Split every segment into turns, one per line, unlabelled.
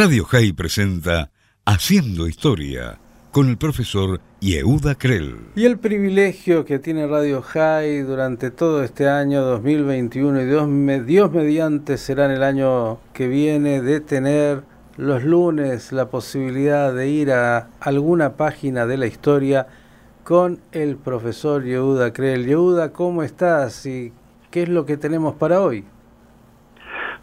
Radio High presenta Haciendo Historia con el profesor Yehuda Krell.
Y el privilegio que tiene Radio High durante todo este año 2021 y Dios, Dios mediante será en el año que viene de tener los lunes la posibilidad de ir a alguna página de la historia con el profesor Yehuda Krell. Yehuda, ¿cómo estás y qué es lo que tenemos para hoy?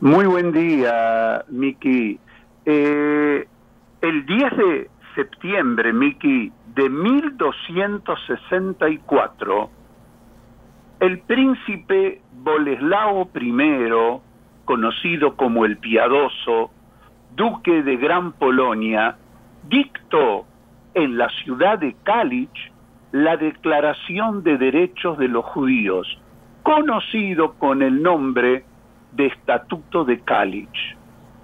Muy buen día, Miki. Eh, el 10 de septiembre, Miki, de 1264, el príncipe Boleslao I, conocido como el Piadoso, duque de Gran Polonia, dictó en la ciudad de Kalich la Declaración de Derechos de los Judíos, conocido con el nombre de Estatuto de Kalich.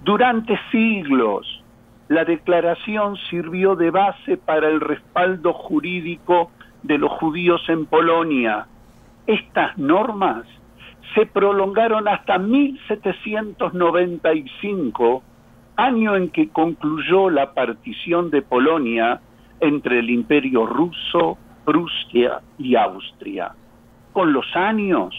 Durante siglos, la declaración sirvió de base para el respaldo jurídico de los judíos en Polonia. Estas normas se prolongaron hasta 1795, año en que concluyó la partición de Polonia entre el imperio ruso, Prusia y Austria. Con los años,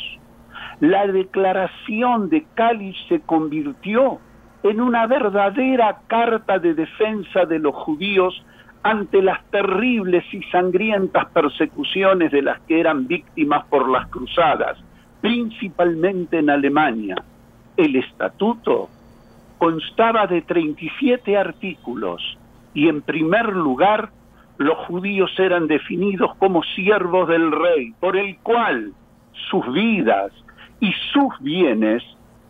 la declaración de Cali se convirtió en una verdadera carta de defensa de los judíos ante las terribles y sangrientas persecuciones de las que eran víctimas por las cruzadas, principalmente en Alemania. El estatuto constaba de 37 artículos y en primer lugar los judíos eran definidos como siervos del rey, por el cual sus vidas y sus bienes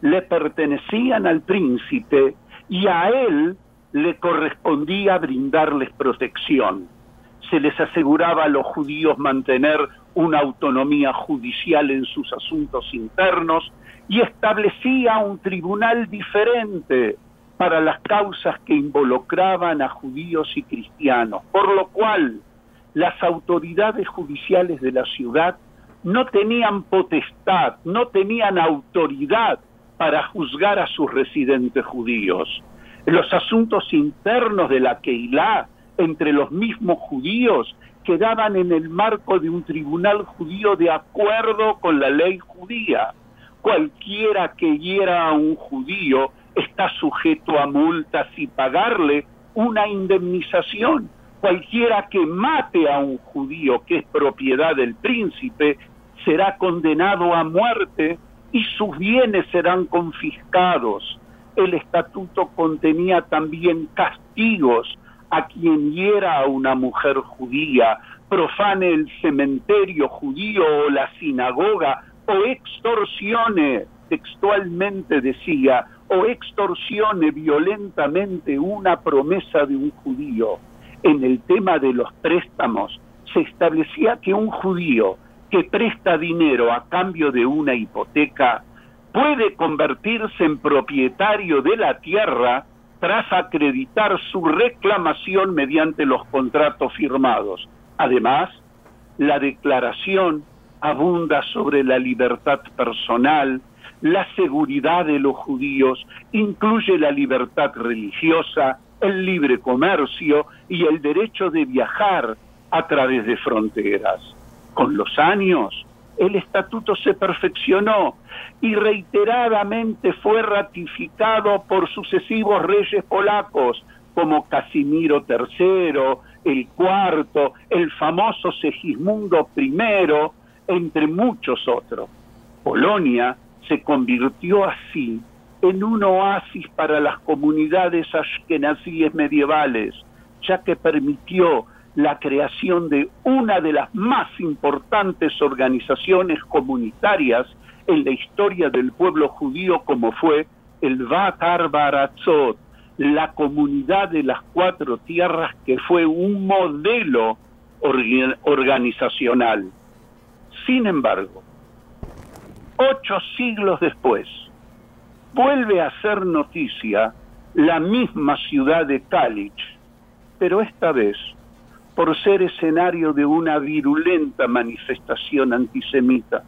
le pertenecían al príncipe y a él le correspondía brindarles protección. Se les aseguraba a los judíos mantener una autonomía judicial en sus asuntos internos y establecía un tribunal diferente para las causas que involucraban a judíos y cristianos, por lo cual las autoridades judiciales de la ciudad no tenían potestad, no tenían autoridad para juzgar a sus residentes judíos. Los asuntos internos de la Keilah entre los mismos judíos quedaban en el marco de un tribunal judío de acuerdo con la ley judía. Cualquiera que hiera a un judío está sujeto a multas y pagarle una indemnización. Cualquiera que mate a un judío que es propiedad del príncipe será condenado a muerte y sus bienes serán confiscados. El estatuto contenía también castigos a quien hiera a una mujer judía, profane el cementerio judío o la sinagoga, o extorsione, textualmente decía, o extorsione violentamente una promesa de un judío. En el tema de los préstamos se establecía que un judío que presta dinero a cambio de una hipoteca puede convertirse en propietario de la tierra tras acreditar su reclamación mediante los contratos firmados. Además, la declaración abunda sobre la libertad personal, la seguridad de los judíos, incluye la libertad religiosa, el libre comercio y el derecho de viajar a través de fronteras. Con los años, el estatuto se perfeccionó y reiteradamente fue ratificado por sucesivos reyes polacos como Casimiro III, el cuarto, el famoso Segismundo I, entre muchos otros. Polonia se convirtió así en un oasis para las comunidades ashkenazíes medievales, ya que permitió la creación de una de las más importantes organizaciones comunitarias en la historia del pueblo judío como fue el Bakar Baratzot, la comunidad de las cuatro tierras que fue un modelo organizacional. Sin embargo, ocho siglos después, vuelve a ser noticia la misma ciudad de Kalich, pero esta vez por ser escenario de una virulenta manifestación antisemita.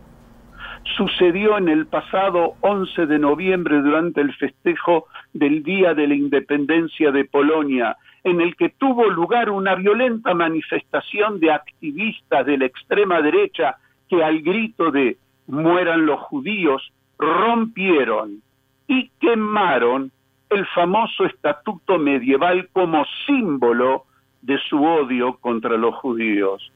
sucedió en el pasado 11 de noviembre durante el festejo del Día de la Independencia de Polonia, en el que tuvo lugar una violenta manifestación de activistas de la extrema derecha que al grito de mueran los judíos rompieron y quemaron el famoso estatuto medieval como símbolo de su odio contra los judíos.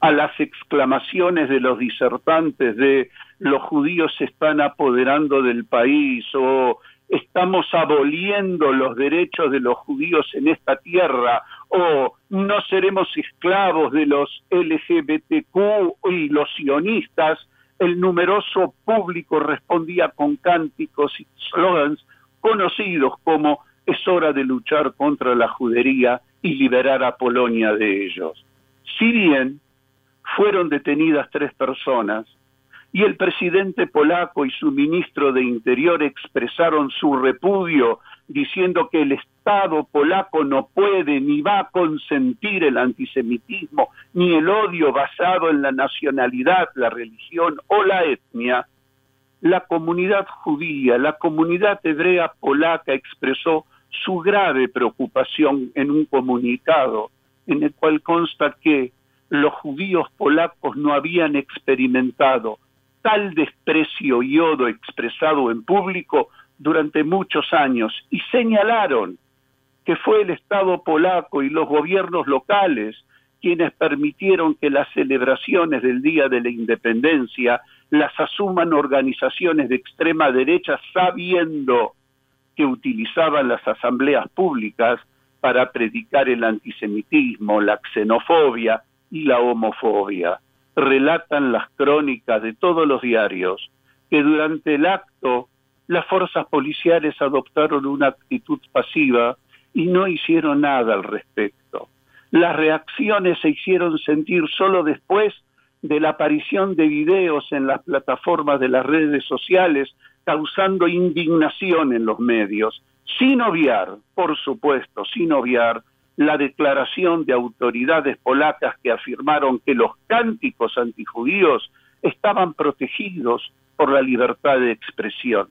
A las exclamaciones de los disertantes de los judíos se están apoderando del país o estamos aboliendo los derechos de los judíos en esta tierra o no seremos esclavos de los LGBTQ y los sionistas, el numeroso público respondía con cánticos y slogans conocidos como es hora de luchar contra la judería y liberar a Polonia de ellos. Si bien fueron detenidas tres personas, y el presidente polaco y su ministro de Interior expresaron su repudio diciendo que el Estado polaco no puede ni va a consentir el antisemitismo ni el odio basado en la nacionalidad, la religión o la etnia, la comunidad judía, la comunidad hebrea polaca expresó su grave preocupación en un comunicado en el cual consta que los judíos polacos no habían experimentado tal desprecio y odio expresado en público durante muchos años y señalaron que fue el Estado polaco y los gobiernos locales quienes permitieron que las celebraciones del Día de la Independencia las asuman organizaciones de extrema derecha sabiendo que utilizaban las asambleas públicas para predicar el antisemitismo, la xenofobia y la homofobia relatan las crónicas de todos los diarios que durante el acto las fuerzas policiales adoptaron una actitud pasiva y no hicieron nada al respecto. Las reacciones se hicieron sentir solo después de la aparición de videos en las plataformas de las redes sociales causando indignación en los medios, sin obviar, por supuesto, sin obviar la declaración de autoridades polacas que afirmaron que los cánticos antijudíos estaban protegidos por la libertad de expresión.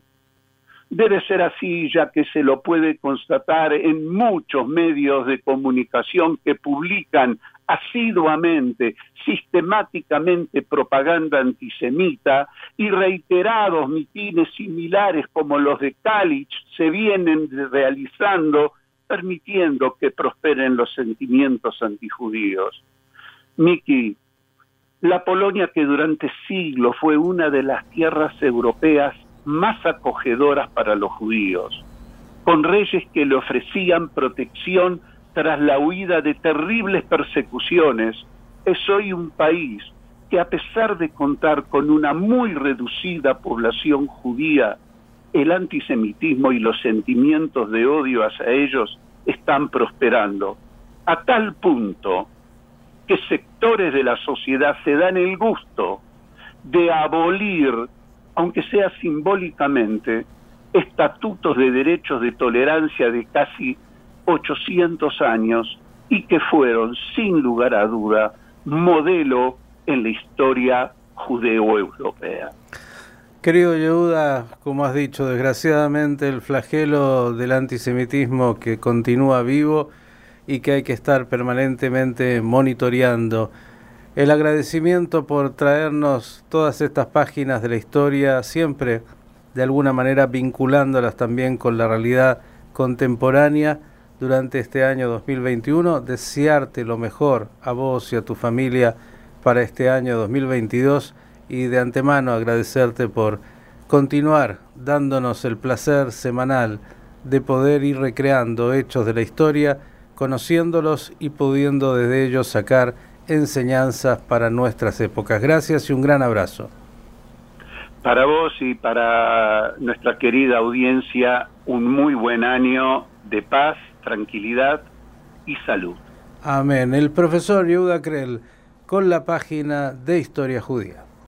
Debe ser así ya que se lo puede constatar en muchos medios de comunicación que publican asiduamente, sistemáticamente propaganda antisemita y reiterados mitines similares como los de Kalich se vienen realizando permitiendo que prosperen los sentimientos antijudíos. Miki, la Polonia que durante siglos fue una de las tierras europeas más acogedoras para los judíos, con reyes que le ofrecían protección tras la huida de terribles persecuciones, es hoy un país que a pesar de contar con una muy reducida población judía, el antisemitismo y los sentimientos de odio hacia ellos están prosperando, a tal punto que sectores de la sociedad se dan el gusto de abolir, aunque sea simbólicamente, estatutos de derechos de tolerancia de casi 800 años y que fueron, sin lugar a duda, modelo en la historia judeo-europea.
Querido Yehuda, como has dicho, desgraciadamente el flagelo del antisemitismo que continúa vivo y que hay que estar permanentemente monitoreando. El agradecimiento por traernos todas estas páginas de la historia, siempre de alguna manera vinculándolas también con la realidad contemporánea durante este año 2021. Desearte lo mejor a vos y a tu familia para este año 2022 y de antemano agradecerte por continuar dándonos el placer semanal de poder ir recreando hechos de la historia, conociéndolos y pudiendo desde ellos sacar enseñanzas para nuestras épocas. Gracias y un gran abrazo.
Para vos y para nuestra querida audiencia, un muy buen año de paz, tranquilidad y salud.
Amén. El profesor Yehuda Krell con la página de Historia Judía.